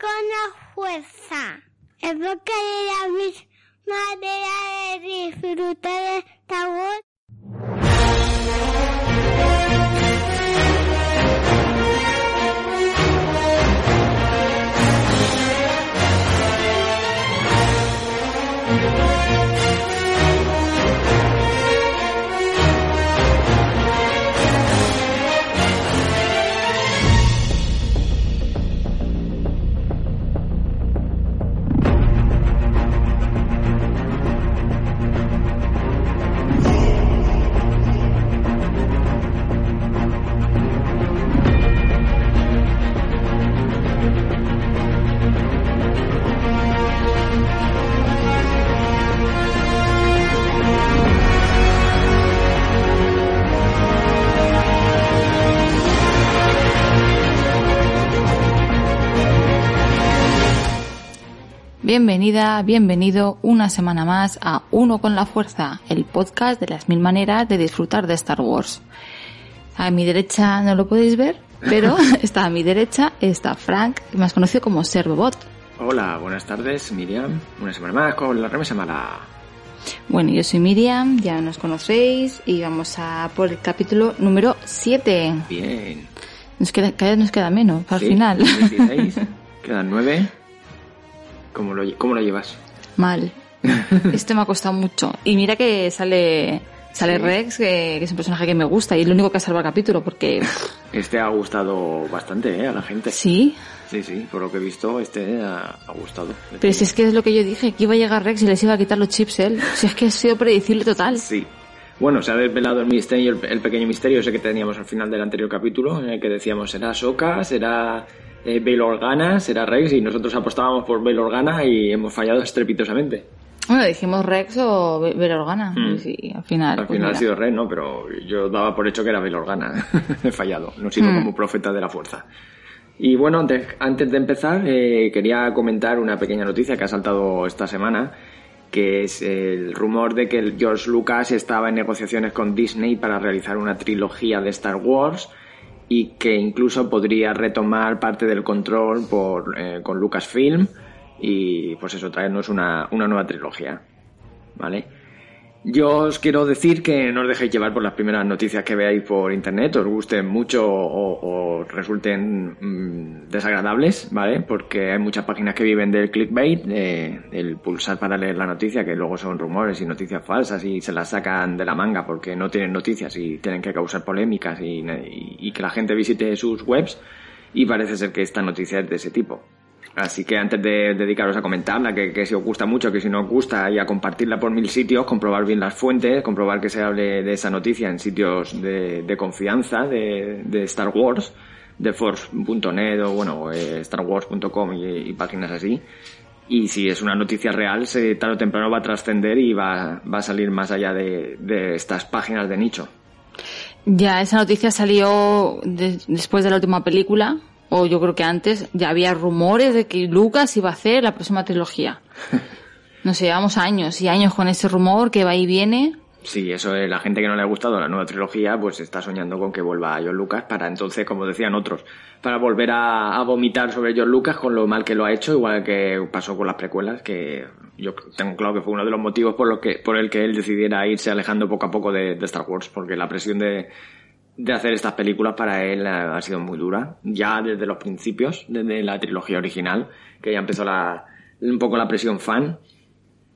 con la fuerza. Es porque la misma manera de disfrutar de Star Bienvenida, bienvenido una semana más a Uno con la Fuerza, el podcast de las mil maneras de disfrutar de Star Wars. A mi derecha no lo podéis ver, pero está a mi derecha está Frank, más conocido como Servobot. Hola, buenas tardes, Miriam. Una semana más con la remesa mala. Bueno, yo soy Miriam, ya nos conocéis y vamos a por el capítulo número 7. Bien. Nos queda, cada vez nos queda menos al Sí, final. 16. Quedan 9. ¿Cómo lo, ¿Cómo lo llevas? Mal. Este me ha costado mucho. Y mira que sale sale Sí. Rex, que, que es un personaje que me gusta y es lo único que ha salvado el capítulo porque Este ha gustado bastante ¿eh? a la gente. sí, Sí, sí, por lo que he visto, este ha, ha gustado. pero si es que es lo que yo dije, que iba a llegar Rex y les iba a quitar los chips él. Si es que ha sido predecible total. Sí. Bueno, se ha desvelado el misterio, el, el pequeño misterio ese que teníamos al final del anterior capítulo, en el que decíamos, será Soka, será eh, Bail Organa, será Rex, y nosotros apostábamos por Bail Organa y hemos fallado estrepitosamente. Bueno, dijimos Rex o Ver Organa. Mm. Sí, al final. Al pues final ha sido Red, ¿no? Pero yo daba por hecho que era Bail Organa. He fallado. No he sido Hmm. como profeta de la fuerza. Y bueno, antes, antes de empezar, eh, quería comentar una pequeña noticia que ha saltado esta semana, que es el rumor de que George Lucas estaba en negociaciones con Disney para realizar una trilogía de Star Wars y que incluso podría retomar parte del control por, eh, con Lucasfilm y pues eso, traernos una, una nueva trilogía. ¿Vale? Yo os quiero decir que no os dejéis llevar por las primeras noticias que veáis por internet, os gusten mucho o, resulten mm, desagradables, ¿vale? Porque hay muchas páginas que viven del clickbait, de- del pulsar para leer la noticia, que luego son rumores y noticias falsas y se las sacan de la manga porque no tienen noticias y tienen que causar polémicas y, y- y que la gente visite sus webs. Y parece ser que esta noticia es de ese tipo. Así que antes de dedicaros a comentarla, que, que si os gusta mucho, que si no os gusta, y a compartirla por mil sitios, comprobar bien las fuentes, comprobar que se hable de esa noticia en sitios de, de confianza de, Star Wars, de force.net o bueno, eh, starwars.com y, y páginas así. Y si es una noticia real, tarde o temprano va a trascender y va, va a salir más allá de, de estas páginas de nicho. Ya, esa noticia salió de- después de la última película, o yo creo que antes, ya había rumores de que Lucas iba a hacer la próxima trilogía. No sé, llevamos años y años con ese rumor que va y viene. Sí, eso es la gente que no le ha gustado la nueva trilogía, pues está soñando con que vuelva John Lucas para entonces, como decían otros, para volver a, a vomitar sobre John Lucas con lo mal que lo ha hecho, igual que pasó con las precuelas, que yo tengo claro que fue uno de los motivos por, lo que, por el que él decidiera irse alejando poco a poco de, de Star Wars, porque la presión de, de hacer estas películas para él ha, sido muy dura, ya desde los principios, desde la trilogía original, que ya empezó la, un poco la presión fan,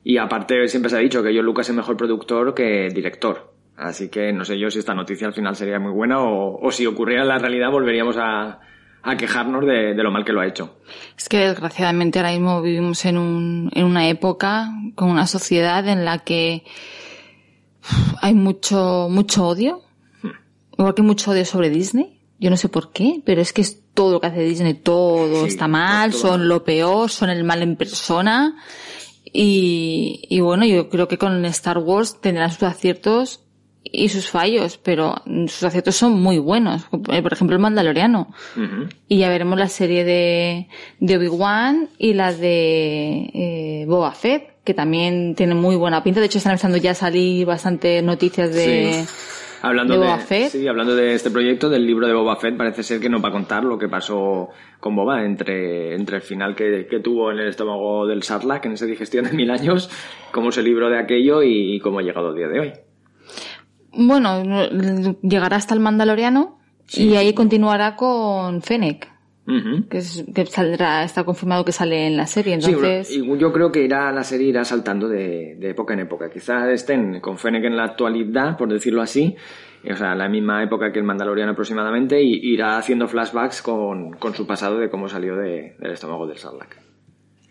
y aparte siempre se ha dicho que John Lucas es mejor productor que director. Así que no sé yo si esta noticia al final sería muy buena o, si ocurriera en la realidad volveríamos a, quejarnos de, de lo mal que lo ha hecho. Es que desgraciadamente ahora mismo vivimos en, un, en una época con una sociedad en la que hay mucho, mucho odio. Igual que mucho odio sobre Disney. Yo no sé por qué, pero es que es todo lo que hace Disney, todo Sí, está mal, todo son lo peor, son el mal en persona. Y, y bueno, yo creo que con Star Wars tendrán sus aciertos y sus fallos, pero sus aciertos son muy buenos. Eh, Por ejemplo, el Mandaloriano. Y ya veremos la serie de, de Obi-Wan y la de eh, Boba Fett, que también tiene muy buena pinta. De hecho, están empezando ya a salir bastantes noticias de... Sí. Hablando de de, Boba Fett. Sí, hablando de este proyecto, del libro de Boba Fett, parece ser que nos va a contar lo que pasó con Boba entre, entre el final que, que tuvo en el estómago del Sarlacc, en esa digestión de mil años, cómo se libró de aquello y cómo ha llegado el día de hoy. Bueno, llegará hasta el Mandaloriano Sí. y ahí continuará con Fennec, Que, es- que saldrá, está confirmado que sale en la serie. Sí, Entonces, y yo creo que irá la serie irá saltando de, de época en época. Quizás estén con Fennec en la actualidad, por decirlo así, o sea, la misma época que el Mandaloriano aproximadamente, y irá haciendo flashbacks con, con su pasado de cómo salió de- del estómago del Sarlacc.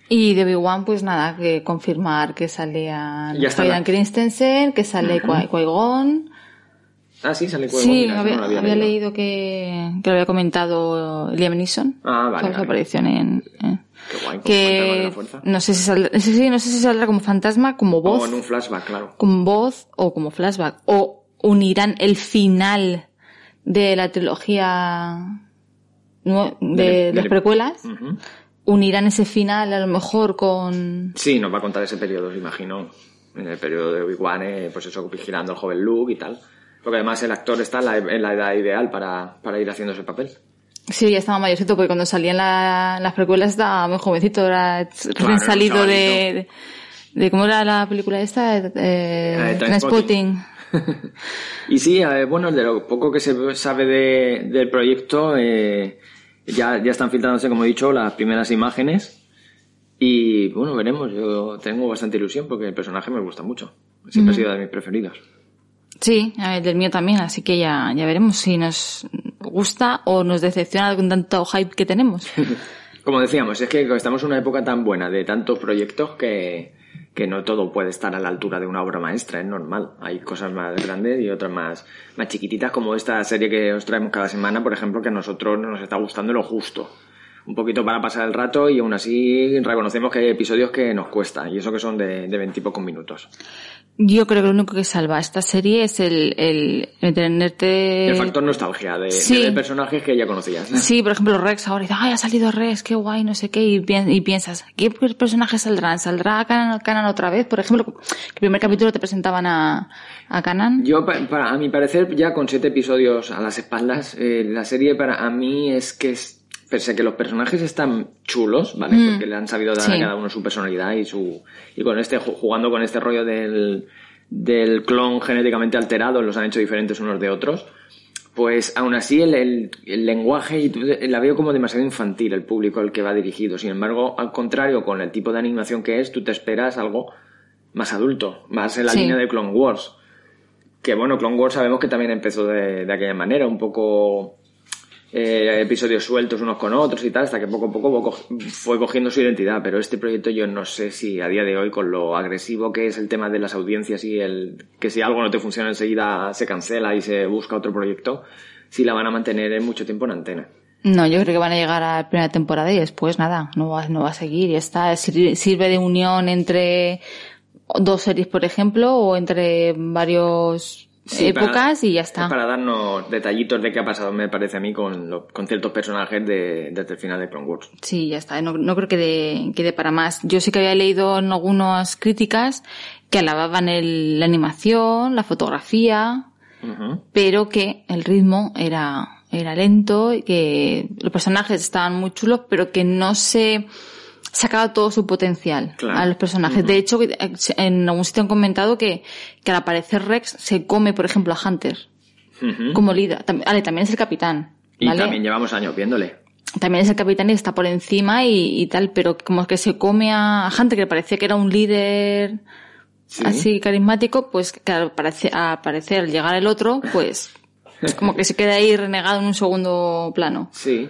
y de Obi-Wan, pues nada, que confirmar que sale a Hayden Christensen, que sale Qui-Gon. Ah, sí, sale Sí, mira, había, no lo había leído que, que lo había comentado Liam Neeson. Ah, vale, su vale. aparición en... eh, Qué guay, que no sé si saldrá, sí, no sé si saldrá como fantasma, como voz, O en un flashback, claro. como voz o como flashback. O unirán el final de la trilogía de, las precuelas. Unirán ese final a lo mejor con... Sí, nos va a contar ese periodo, os imagino. En el periodo de Obi-Wan, eh, pues eso, vigilando al joven Luke y tal. Porque además el actor está en la, en la edad ideal para, para ir haciendo ese papel. Sí, ya estaba mayorcito porque cuando salían la- las precuelas estaba muy jovencito, era Claro, salido de, de, ¿Cómo era la película esta? Eh, Trainspotting. y sí, eh, bueno, de lo poco que se sabe de- del proyecto, eh, ya, ya están filtrándose, como he dicho, las primeras imágenes. Y bueno, veremos. Yo tengo bastante ilusión porque el personaje me gusta mucho. Siempre ha sido de mis preferidos. Sí, del mío también, así que ya, ya veremos si nos gusta o nos decepciona con tanto hype que tenemos. Como decíamos, es que estamos en una época tan buena de tantos proyectos que, que no todo puede estar a la altura de una obra maestra, es normal. Hay cosas más grandes y otras más, más chiquititas, como esta serie que os traemos cada semana, por ejemplo, que a nosotros nos está gustando lo justo. Un poquito para pasar el rato y aún así reconocemos que hay episodios que nos cuesta, y eso que son de de minutos. Yo creo que lo único que salva esta serie es el, el, el tenerte... el factor nostalgia de, sí. personajes que ya conocías. Sí, por ejemplo, Rex ahora dice, ay, ha salido Rex, qué guay, no sé qué, y, pi- y piensas, ¿qué personajes saldrán? ¿Saldrá Canan, Canan otra vez? Por ejemplo, que el primer capítulo te presentaban a, a Canan. Yo, pa- para, a mi parecer, ya con siete episodios a las espaldas, eh, la serie para a mí es que es, pese a que los personajes están chulos, ¿vale? Mm. Porque le han sabido dar a cada uno su personalidad y su, y con este, ju- jugando con este rollo del, del clon genéticamente alterado, los han hecho diferentes unos de otros. Pues aún así el, el, el lenguaje y la veo como demasiado infantil el público al que va dirigido. Sin embargo, al contrario, con el tipo de animación que es, tú te esperas algo más adulto, más en la Sí. línea de Clone Wars. Que bueno, Clone Wars sabemos que también empezó de, de aquella manera, un poco eh, episodios sueltos unos con otros y tal, hasta que poco a poco co- fue cogiendo su identidad. Pero este proyecto yo no sé si a día de hoy, con lo agresivo que es el tema de las audiencias y el que si algo no te funciona enseguida se cancela y se busca otro proyecto, si la van a mantener en mucho tiempo en antena. No, yo creo que van a llegar a la primera temporada y después nada, no va, no va a seguir y está, sir- sirve de unión entre dos series, por ejemplo, o entre varios Sí, épocas para- y ya está. Para darnos detallitos de qué ha pasado, me parece a mí, con, lo- con ciertos personajes de, desde el final de Clone Wars. Sí, ya está. No, no creo que dé, que dé para más. Yo sí que había leído en algunas críticas que alababan el, la animación, la fotografía, pero que el ritmo era, era lento y que los personajes estaban muy chulos, pero que no se sacaba todo su potencial Claro. a los personajes. De hecho, que- en algún sitio han comentado que, que al aparecer Rex se come, por ejemplo, a Hunter como líder. Vale, también es el capitán. Y también llevamos años viéndole. también es el capitán y está por encima y, y tal, pero como que se come a Hunter, que parecía que era un líder Sí. así carismático, pues claro, parece, a parecer al llegar el otro, pues como que se queda ahí renegado en un segundo plano. Sí.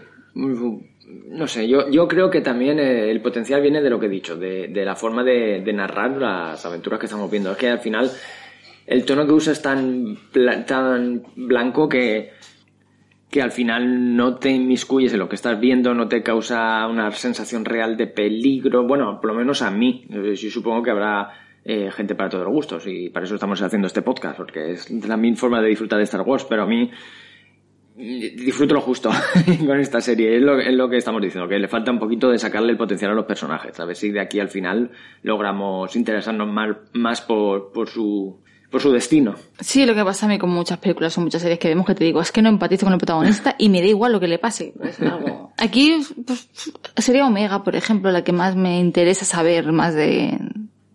No sé, yo, yo creo que también eh, el potencial viene de lo que he dicho, de, de la forma de, de narrar las aventuras que estamos viendo. Es que al final el tono que usa es tan, tan blanco que, que al final no te inmiscuyes en lo que estás viendo, no te causa una sensación real de peligro. Bueno, por lo menos a mí. Eh, Yo supongo que habrá eh, gente para todos los gustos y para eso estamos haciendo este podcast, porque es la mi forma de disfrutar de Star Wars, pero a mí disfruto lo justo con esta serie. Es lo, es lo que estamos diciendo, que le falta un poquito de sacarle el potencial a los personajes. A ver si de aquí al final logramos interesarnos más, más por, por, su, por su destino. Sí, lo que pasa a mí con muchas películas o muchas series que vemos que te digo, es que no empatizo con el protagonista y me da igual lo que le pase. Pues, algo- Aquí pues, sería Omega, por ejemplo, la que más me interesa saber más de,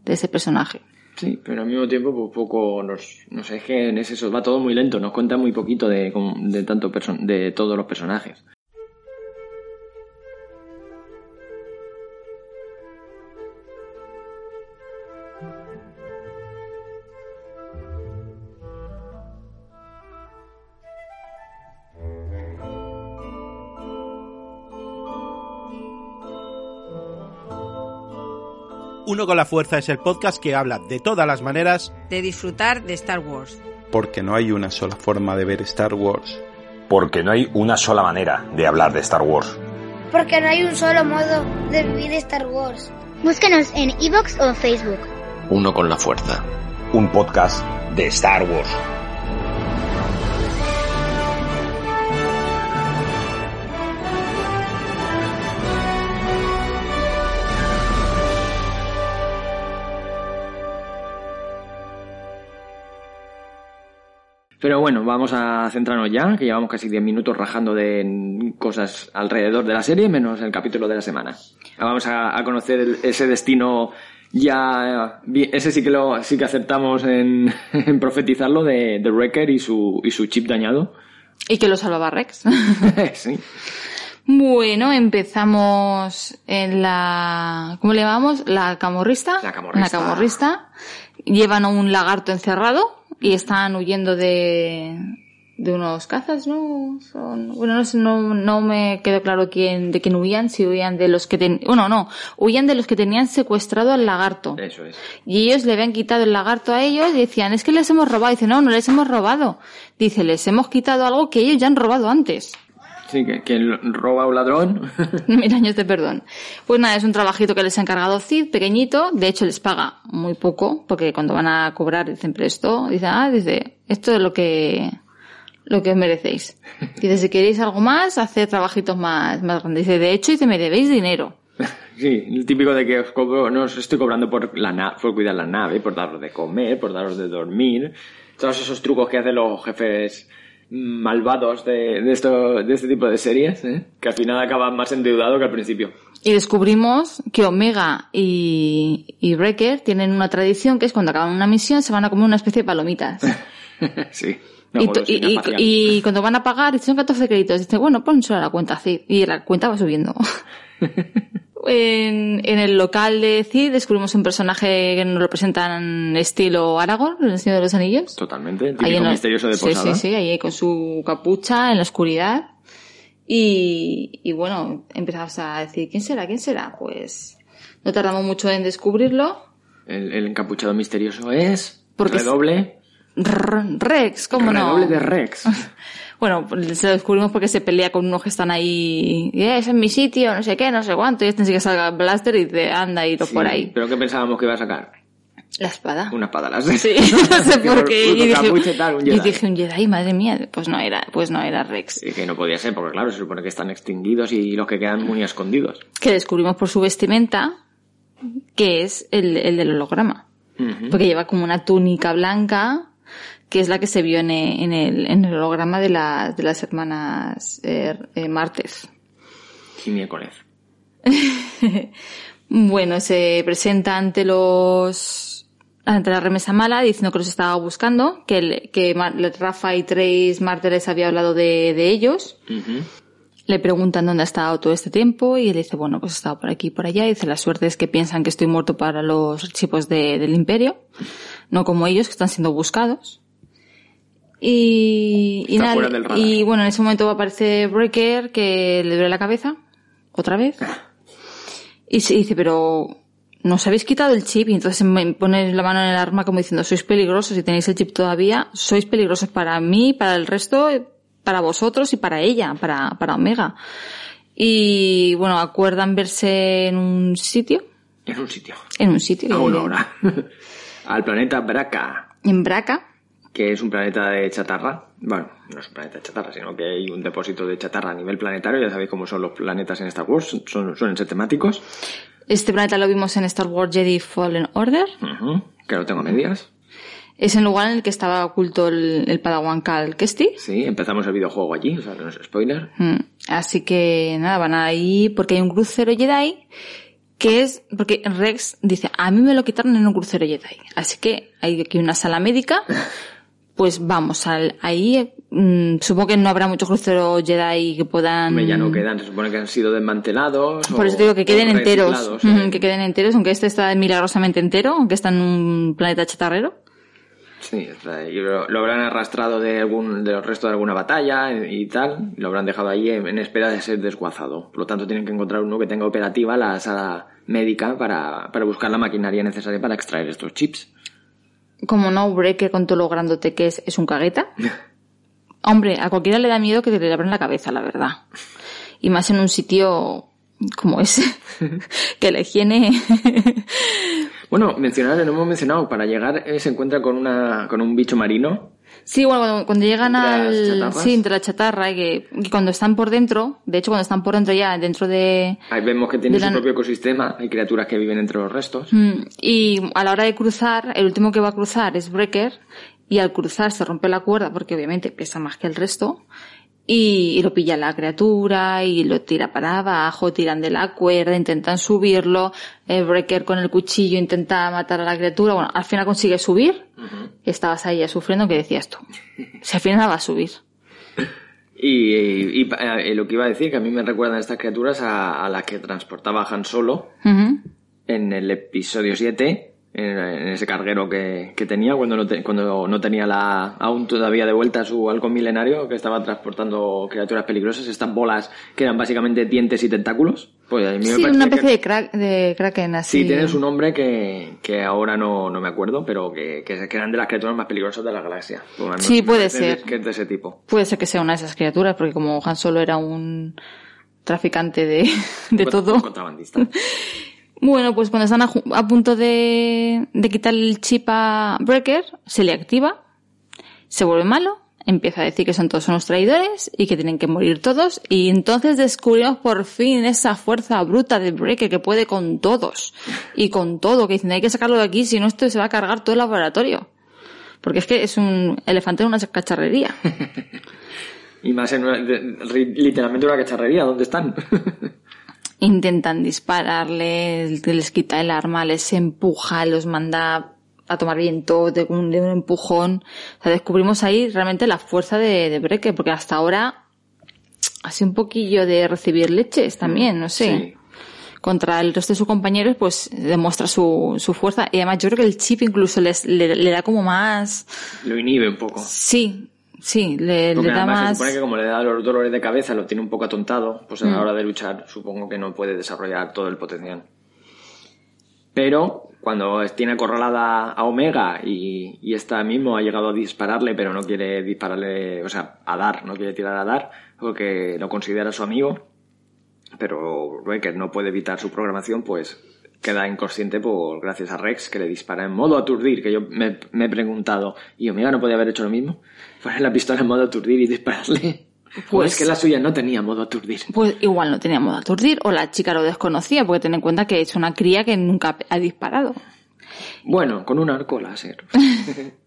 de ese personaje. Sí, pero al mismo tiempo, pues poco nos, no sé, es que es eso, va todo muy lento, nos cuenta muy poquito de, de tanto de todos los personajes. Uno con la Fuerza es el podcast que habla de todas las maneras de disfrutar de Star Wars. Porque no hay una sola forma de ver Star Wars. Porque no hay una sola manera de hablar de Star Wars. Porque no hay un solo modo de vivir Star Wars. Búscanos en iVoox o Facebook. Uno con la fuerza. Un podcast de Star Wars. Pero bueno, vamos a centrarnos ya, que llevamos casi 10 minutos rajando de cosas alrededor de la serie, menos el capítulo de la semana. Vamos a, a conocer el- ese destino ya, ese sí que lo, sí que aceptamos en, en profetizarlo de, de Wrecker y su, y su chip dañado. Y que lo salvaba Rex. sí. Bueno, empezamos en la... ¿Cómo le llamamos? La camorrista. La camorrista. La camorrista. Llevan a un lagarto encerrado y están huyendo de, de unos cazas, ¿no? Son, bueno, no, sé, no, no me quedó claro quién, de quién huían, si huían de los que ten, bueno, no, huían de los que tenían secuestrado al lagarto. Eso es. Y ellos le habían quitado el lagarto a ellos y decían, es que les hemos robado. Dice, no, no les hemos robado. Dice, les hemos quitado algo que ellos ya han robado antes. Sí, que quien roba un ladrón. Mil años de perdón. Pues nada, es un trabajito que les ha encargado Cid, pequeñito. De hecho, les paga muy poco, porque cuando van a cobrar dicen presto. Dice, ah, dice, esto es lo que, lo que os merecéis. Dice, si queréis algo más, haced trabajitos más, más grandes. Dice, de hecho, dice, me debéis dinero. Sí, el típico de que os cobro, no os estoy cobrando por la na- por cuidar la nave, por daros de comer, por daros de dormir. Todos esos trucos que hacen los jefes malvados de, de, esto, de este tipo de series, ¿eh? que al final acaban más endeudados que al principio. Y descubrimos que Omega y, y Wrecker tienen una tradición que es cuando acaban una misión se van a comer una especie de palomitas. sí. y, y- y- espacial. y cuando van a pagar, dicen 14 créditos. Dice, bueno, pónselo a la cuenta Cid. Y la cuenta va subiendo. en, en el local de Cid descubrimos un personaje que nos lo presentan estilo Aragorn, el Señor de los Anillos. Totalmente, el Ahí en la- misterioso de sí, posada. Sí, sí, ahí con su capucha en la oscuridad. Y, y bueno, empezamos a decir, ¿quién será? ¿Quién será? Pues no tardamos mucho en descubrirlo. El, el encapuchado misterioso es... Porque es- redoble. R- Rex, ¿cómo no? redoble de Rex. Bueno, se lo descubrimos porque se pelea con unos que están ahí, "Eh, es en mi sitio, no sé qué, no sé cuánto, y este sí que salga Blaster y dice, anda, y Sí, por ahí. Pero ¿qué pensábamos que iba a sacar? La espada. Una espada láser. Sí, no sé por qué. Y dije, y tal, un y Jedi. dije, un Jedi, madre mía, pues no era, pues no era Rex. Y que no podía ser, porque claro, se supone que están extinguidos y los que quedan muy escondidos. Que descubrimos por su vestimenta que es el, el del holograma. Porque lleva como una túnica blanca, que es la que se vio en el, en el, en el holograma de, las de las hermanas eh, eh, Márquez. Y miércoles. Bueno, se presenta ante los ante la remesa mala diciendo que los estaba buscando, que, el- que Rafa y Trace mártires había hablado de, de ellos. Le preguntan dónde ha estado todo este tiempo y él dice, bueno, pues he estado por aquí y por allá. Y dice, la suerte es que piensan que estoy muerto para los archivos de- del imperio, no como ellos que están siendo buscados. Y, y, nada, fuera del radar. y bueno, en ese momento aparece Breaker que le duele la cabeza, otra vez. Y se dice, pero ¿no os habéis quitado el chip? Y entonces me pone la mano en el arma como diciendo, sois peligrosos, si tenéis el chip todavía, sois peligrosos para mí, para el resto, para vosotros y para ella, para, para Omega. Y bueno, acuerdan verse en un sitio, En un sitio. en un sitio, A que- una hora. Al planeta Braca, en Braca, que es un planeta de chatarra. Bueno, no es un planeta de chatarra, sino que hay un depósito de chatarra a nivel planetario. Ya sabéis cómo son los planetas en Star Wars, son, suelen ser temáticos. Este planeta lo vimos en Star Wars Jedi Fallen Order. Que lo tengo a medias. Es el lugar en el que estaba oculto el, el Padawan Cal Kestis. Sí, empezamos el videojuego allí, o sea, no es spoiler. Mm, Así que nada, van ahí porque hay un crucero Jedi que es, porque Rex dice, a mí me lo quitaron en un crucero Jedi. Así que hay aquí una sala médica, pues vamos al, ahí, mm, supongo que no habrá muchos cruceros Jedi que puedan... Hombre, Ya no quedan, se supone que han sido desmantelados. Por eso digo que queden enteros, eh. que queden enteros, aunque este está milagrosamente entero, aunque está en un planeta chatarrero. Sí, lo, lo habrán arrastrado de algún, de los restos de alguna batalla y tal, y lo habrán dejado ahí en, en espera de ser desguazado. Por lo tanto, tienen que encontrar uno que tenga operativa la sala médica para, para buscar la maquinaria necesaria para extraer estos chips. Como no, Breaker con todo lo grandote que es, es un cagueta. Hombre, a cualquiera le da miedo que te le abran la cabeza, la verdad. Y más en un sitio como ese, que la higiene... Bueno, mencionar, no hemos mencionado, para llegar eh, se encuentra con una, con un bicho marino. Sí, bueno, cuando, cuando llegan al... Sí, entre la chatarra y que, y cuando están por dentro, de hecho cuando están por dentro ya, dentro de... Ahí vemos que tiene su la- propio ecosistema, hay criaturas que viven entre los restos. Mm, Y a la hora de cruzar, el último que va a cruzar es Breaker, y al cruzar se rompe la cuerda, porque obviamente pesa más que el resto, y, y lo pilla la criatura, y lo tira para abajo, tiran de la cuerda, intentan subirlo, el Breaker con el cuchillo intenta matar a la criatura, bueno, al final consigue subir, y estabas ahí ya sufriendo, que decías tú? Si al final va a subir. Y, y- y, eh, lo que iba a decir, que a mí me recuerdan estas criaturas a, a las que transportaba Han Solo en el episodio 7, en, ese carguero que, que tenía cuando no, te- cuando no tenía la, aún todavía de vuelta su halcón milenario, que estaba transportando criaturas peligrosas, estas bolas que eran básicamente dientes y tentáculos. Pues a mí Sí, una que- especie de, crack, de kraken así. Sí, tienen su nombre que, que ahora no, no me acuerdo, pero que, que, que eran de las criaturas más peligrosas de la galaxia. Bueno, Sí, puede ser. Que es de ese tipo. Puede ser que sea una de esas criaturas, porque como Han Solo era un traficante de, de Un todo. contrabandista. Bueno, pues cuando están a, punto de, de quitar el chip a Breaker, se le activa, se vuelve malo, empieza a decir que son todos unos traidores y que tienen que morir todos, y entonces descubrimos por fin esa fuerza bruta de Breaker que puede con todos, y con todo, que dicen hay que sacarlo de aquí, si no esto se va a cargar todo el laboratorio. Porque es que es un elefante en una cacharrería. Y más en una- literalmente una cacharrería, ¿dónde están? intentan dispararle, les quita el arma, les empuja, los manda a tomar viento de un, de un empujón. O sea, descubrimos ahí realmente la fuerza de, de Breaker, porque hasta ahora hace un poquillo de recibir leches también, no sé. Sí. Contra el resto de sus compañeros, pues demuestra su, su fuerza. Y además yo creo que el chip incluso les, le, le da como más... Lo inhibe un poco. Sí, sí, le, Porque le da además se más... supone que como le da los dolores de cabeza, lo tiene un poco atontado, pues a Mm. la hora de luchar supongo que no puede desarrollar todo el potencial. Pero cuando tiene acorralada a Omega y, y esta mismo ha llegado a dispararle, pero no quiere dispararle, o sea, a dar, no quiere tirar a dar, porque lo considera su amigo, pero Breaker no puede evitar su programación, pues queda inconsciente por gracias a Rex que le dispara en modo aturdir, que yo me, me he preguntado, ¿y Omega no podía haber hecho lo mismo? Poner la pistola en modo aturdir y dispararle. Pues Pues- es que la suya no tenía modo aturdir. Pues igual no tenía modo aturdir, o la chica lo desconocía, porque ten en cuenta que es una cría que nunca ha disparado. Bueno, con un arco láser.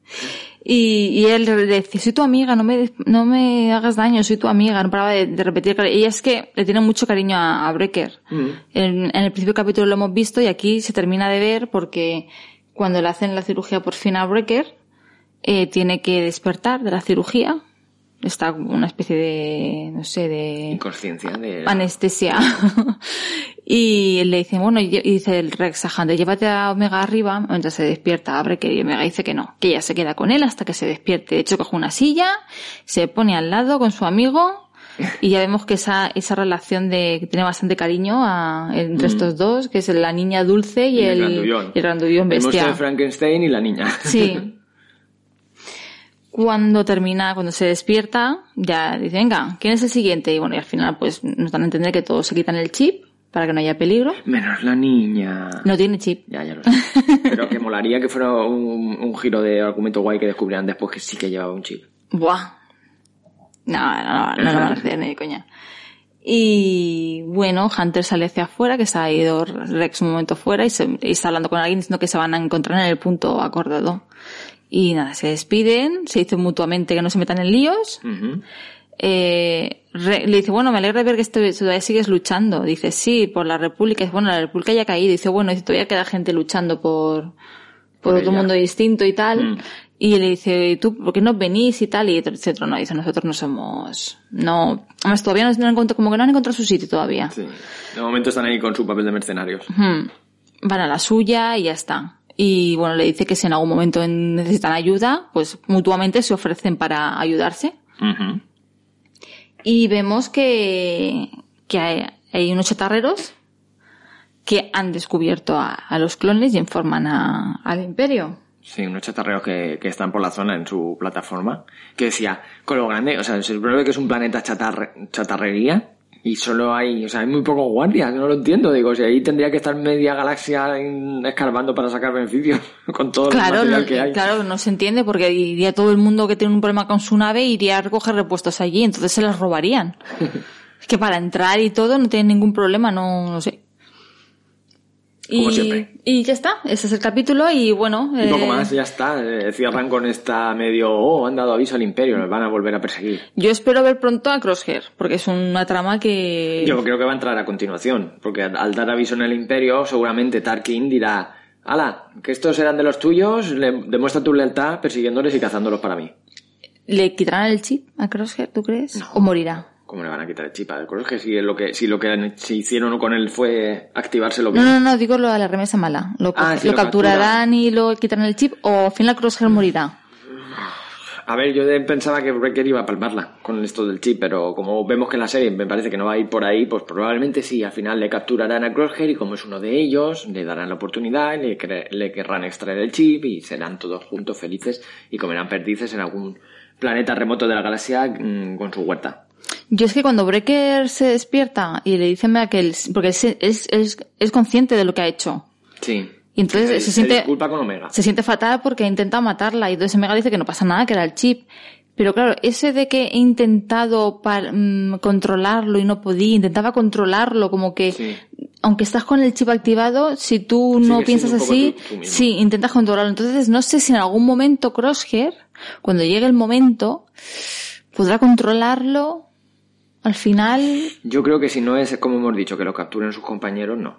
Y, y él le decía, soy tu amiga, no me, no me hagas daño, soy tu amiga, no paraba de, de repetir. Y es que le tiene mucho cariño a, a Breaker. Mm. En, en el principio del capítulo lo hemos visto y aquí se termina de ver porque cuando le hacen la cirugía por fin a Breaker, eh, tiene que despertar de la cirugía. Está una especie de, no sé, de... Inconsciencia de... anestesia. y le dicen, bueno, y dice el Rex a Hunter, llévate a Omega arriba, mientras se despierta, abre que y Omega dice que no, que ella se queda con él hasta que se despierte. De hecho, coge una silla, se pone al lado con su amigo, y ya vemos que esa, esa relación de, que tiene bastante cariño a- entre estos dos, que es la niña dulce y, y el, grandullón. y el grandullón El monstruo bestia. de Frankenstein y la niña. Sí. Cuando termina, cuando se despierta, ya dice, venga, ¿quién es el siguiente? Y bueno, y al final pues nos dan a entender que todos se quitan el chip para que no haya peligro. Menos la niña. No tiene chip. Ya, ya lo sé. Pero que molaría que fuera un, un giro de argumento guay que descubrieran después que sí que llevaba un chip. Buah. No, no, no, no lo van a hacer ni de coña. Y bueno, Hunter sale hacia afuera, que se ha ido Rex un momento fuera y, se, y está hablando con alguien diciendo que se van a encontrar en el punto acordado. Y nada, se despiden, se dicen mutuamente que no se metan en líos. Ujú. Eh, re- le dice, bueno, me alegra ver que esto- todavía sigues luchando. Dice, sí, por la República. Dice, bueno, la República ya ha caído. Dice, bueno, todavía queda gente luchando por, por, Por otro ella. mundo distinto y tal. Mm. Y le dice, ¿y tú por qué no venís y tal? Y otro, no, dice, nosotros no somos, no, además todavía no han encontrado, como que no han encontrado su sitio todavía. Sí. De momento están ahí con su papel de mercenarios. Ujú. Van a la suya y ya está. Y bueno, le dice que si en algún momento necesitan ayuda, pues mutuamente se ofrecen para ayudarse. Y vemos que, que hay, hay unos chatarreros que han descubierto a, a los clones y informan a- al imperio. Sí, unos chatarreros que, que están por la zona en su plataforma. Que decía, con lo grande, o sea, se supone que es un planeta chatarre- chatarrería y solo hay, o sea, hay muy pocos guardias, no lo entiendo. Digo, si ahí tendría que estar media galaxia en- escarbando para sacar beneficios con todo Claro, el material no, que hay. claro, no se entiende porque iría todo el mundo que tiene un problema con su nave iría a recoger repuestos allí, entonces se las robarían. es que para entrar y todo no tienen ningún problema, no, no sé. Como y, siempre. y ya está, ese es el capítulo y bueno. Y poco eh, más, ya está. Eh, cierran con esta medio, oh, han dado aviso al imperio, nos van a volver a perseguir. Yo espero ver pronto a Crosshair, porque es una trama que... Yo creo que va a entrar a continuación, porque al, al dar aviso en el imperio, seguramente Tarkin dirá, ala, que estos eran de los tuyos, le, demuestra tu lealtad persiguiéndoles y cazándolos para mí. ¿Le quitarán el chip a Crosshair, tú crees? ¿O morirá? ¿Cómo le van a quitar el chip al que si lo que, si lo que si hicieron con él fue activárselo No, bien? no, no, digo lo de la remesa mala. ¿Lo, Ah, lo lo capturarán y lo quitarán el chip o al final Crosshair morirá? A ver, yo pensaba que Wrecker iba a palmarla con esto del chip, pero como vemos que en la serie me parece que no va a ir por ahí, pues probablemente sí, al final le capturarán a Crosshair y como es uno de ellos, le darán la oportunidad, le, le querrán extraer el chip y serán todos juntos felices y comerán perdices en algún planeta remoto de la galaxia mm, con su huerta. Yo es que cuando Breaker se despierta y le dicen a que él, porque es, es, es consciente de lo que ha hecho. Sí. Y entonces se, siente, disculpa con Omega. se siente fatal porque ha intentado matarla y entonces Omega dice que no pasa nada, que era el chip. Pero claro, ese de que he intentado mm, controlarlo y no podía, intentaba controlarlo como que, Sí. aunque estás con el chip activado, si tú no piensas así, tú- tú mismo. sí, intentas controlarlo. Entonces no sé si en algún momento Crosshair, cuando llegue el momento, podrá controlarlo al final. Yo creo que si no es como hemos dicho, que lo capturen sus compañeros, no.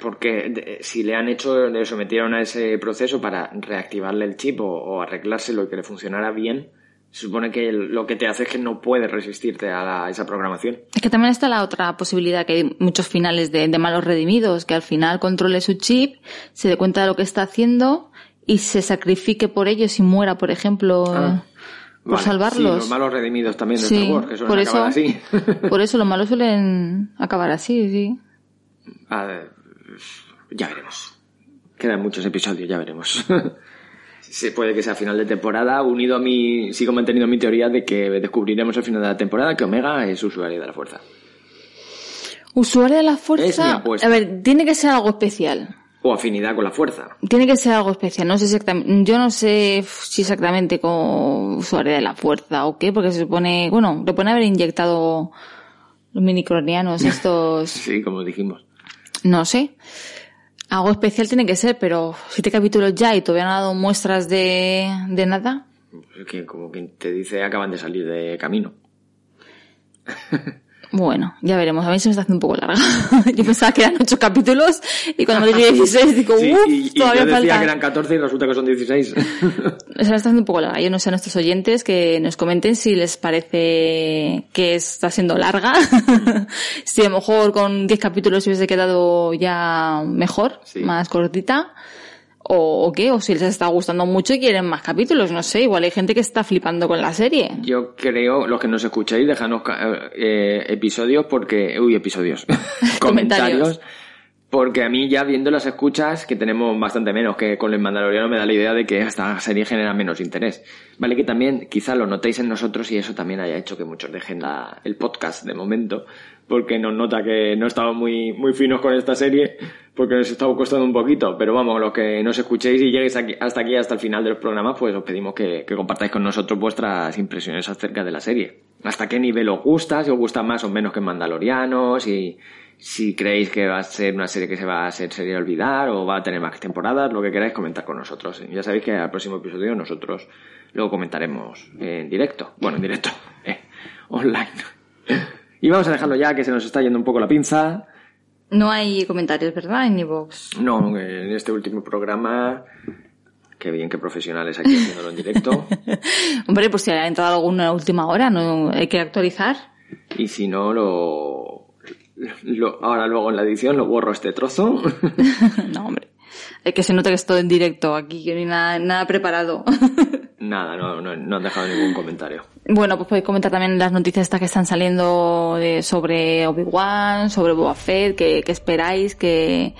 Porque de- si le han hecho, le sometieron a ese proceso para reactivarle el chip o, o arreglárselo y que le funcionara bien, se supone que lo que te hace es que no puedes resistirte a, la- a esa programación. Es que también está la otra posibilidad, que hay muchos finales de, de malos redimidos, que al final controle su chip, se dé cuenta de lo que está haciendo y se sacrifique por ellos y muera, por ejemplo, Ah, por Vale, salvarlos. Sí, los malos redimidos también de Sí, Star Wars, que suelen por eso, acabar así. por eso los malos suelen acabar así, sí. A ver, ya veremos. Quedan muchos episodios, ya veremos. Se puede que sea final de temporada, unido a mi... Sigo manteniendo mi teoría de que descubriremos al final de la temporada que Omega es usuario de la fuerza. Usuario de la Es mi fuerza, apuesta. a ver, tiene que ser algo especial. O afinidad con la fuerza. Tiene que ser algo especial, no sé exactamente, yo no sé si exactamente con usuario de la fuerza o qué, porque se supone, bueno, le pone haber inyectado los minicronianos estos, Sí, como dijimos. no sé. Algo especial tiene que ser, pero siete capítulos ya y todavía no ha dado muestras de, de nada. Es que como quien te dice acaban de salir de camino. Bueno, ya veremos. A mí se me está haciendo un poco larga. yo pensaba que eran ocho capítulos y cuando me dije 16 digo, Sí, uff, y, y todavía yo decía falta. que eran 14 y resulta que son 16. Se me está haciendo un poco larga. Yo no sé a nuestros oyentes que nos comenten si les parece que está siendo larga. si a lo mejor con 10 capítulos se hubiese quedado ya mejor, Sí. más cortita. O, o qué, o si les está gustando mucho y quieren más capítulos, no sé, igual hay gente que está flipando con la serie. Yo creo, los que nos escucháis, dejadnos ca- eh, episodios porque... Uy, episodios. Comentarios. Porque a mí ya viendo las escuchas, que tenemos bastante menos que con el Mandaloriano, me da la idea de que esta serie genera menos interés. Vale que también quizá lo notéis en nosotros y eso también haya hecho que muchos dejen la- el podcast de momento, porque nos nota que no estamos muy, muy finos con esta serie, porque nos está costando un poquito. Pero vamos, los que nos escuchéis y lleguéis aquí, hasta aquí, hasta el final de los programas, pues os pedimos que, compartáis con nosotros vuestras impresiones acerca de la serie. Hasta qué nivel os gusta, si os gusta más o menos que Mandalorianos y Si creéis que va a ser una serie que se va a ser serie a olvidar o va a tener más temporadas, lo que queráis comentar con nosotros. Ya sabéis que al próximo episodio nosotros lo comentaremos en directo. Bueno, en directo, eh, online. Y vamos a dejarlo ya, que se nos está yendo un poco la pinza. No hay comentarios, ¿verdad? En iVoox. No, en este último programa, qué bien, qué profesionales aquí haciéndolo en directo. Hombre, pues si ha entrado alguna última hora, no hay que actualizar. Y si no, lo, lo- ahora luego en la edición lo borro este trozo. no, hombre. Es que se nota que es todo en directo aquí, que no hay nada, nada preparado. Nada, no, no, no han dejado ningún comentario. Bueno, pues podéis comentar también las noticias estas que están saliendo de- sobre Obi-Wan, sobre Boba Fett, que, que esperáis, que,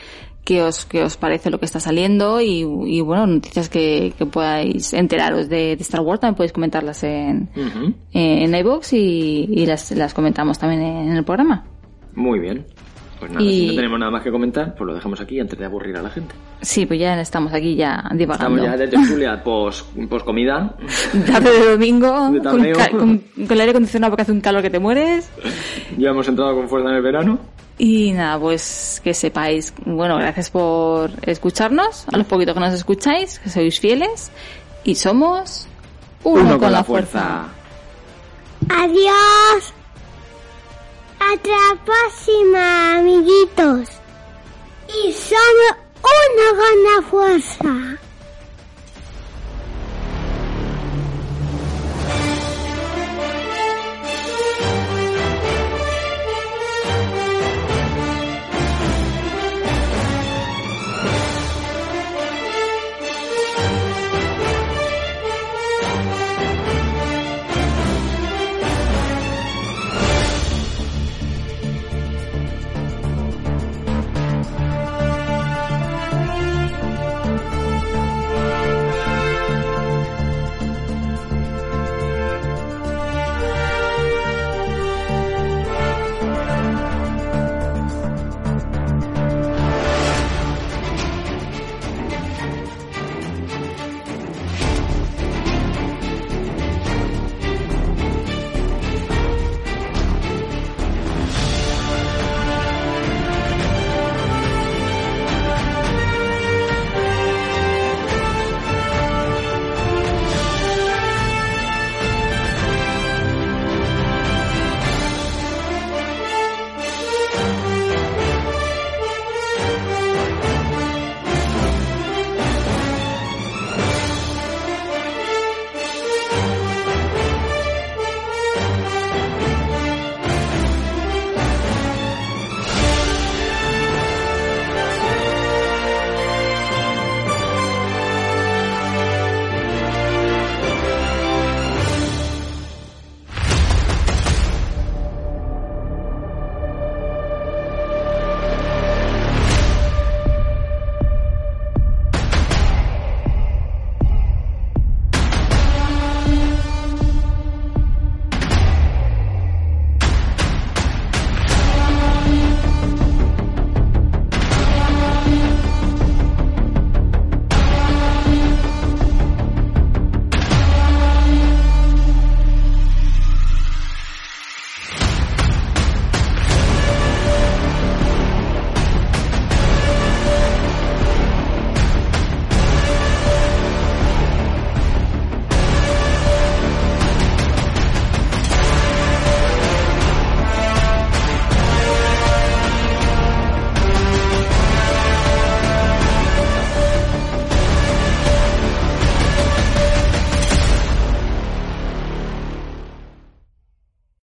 que os, que os parece lo que está saliendo y, y bueno, noticias que, que podáis enteraros de, de Star Wars, también podéis comentarlas en, Ujú. en iVoox y, y las, las comentamos también en el programa. Muy bien. Pues nada, Y- si no tenemos nada más que comentar, pues lo dejamos aquí antes de aburrir a la gente. Sí, pues ya estamos aquí ya divagando. Estamos ya de tertulia post, post comida. Tarde de domingo, De con, tardeo. ca- con- con el aire acondicionado porque hace un calor que te mueres. Ya hemos entrado con fuerza en el verano. Y nada, pues que sepáis, bueno, gracias por escucharnos, a los poquitos que nos escucháis, que sois fieles, y somos uno, con, la fuerza. Adiós. Hasta la próxima, amiguitos. Y somos con la fuerza.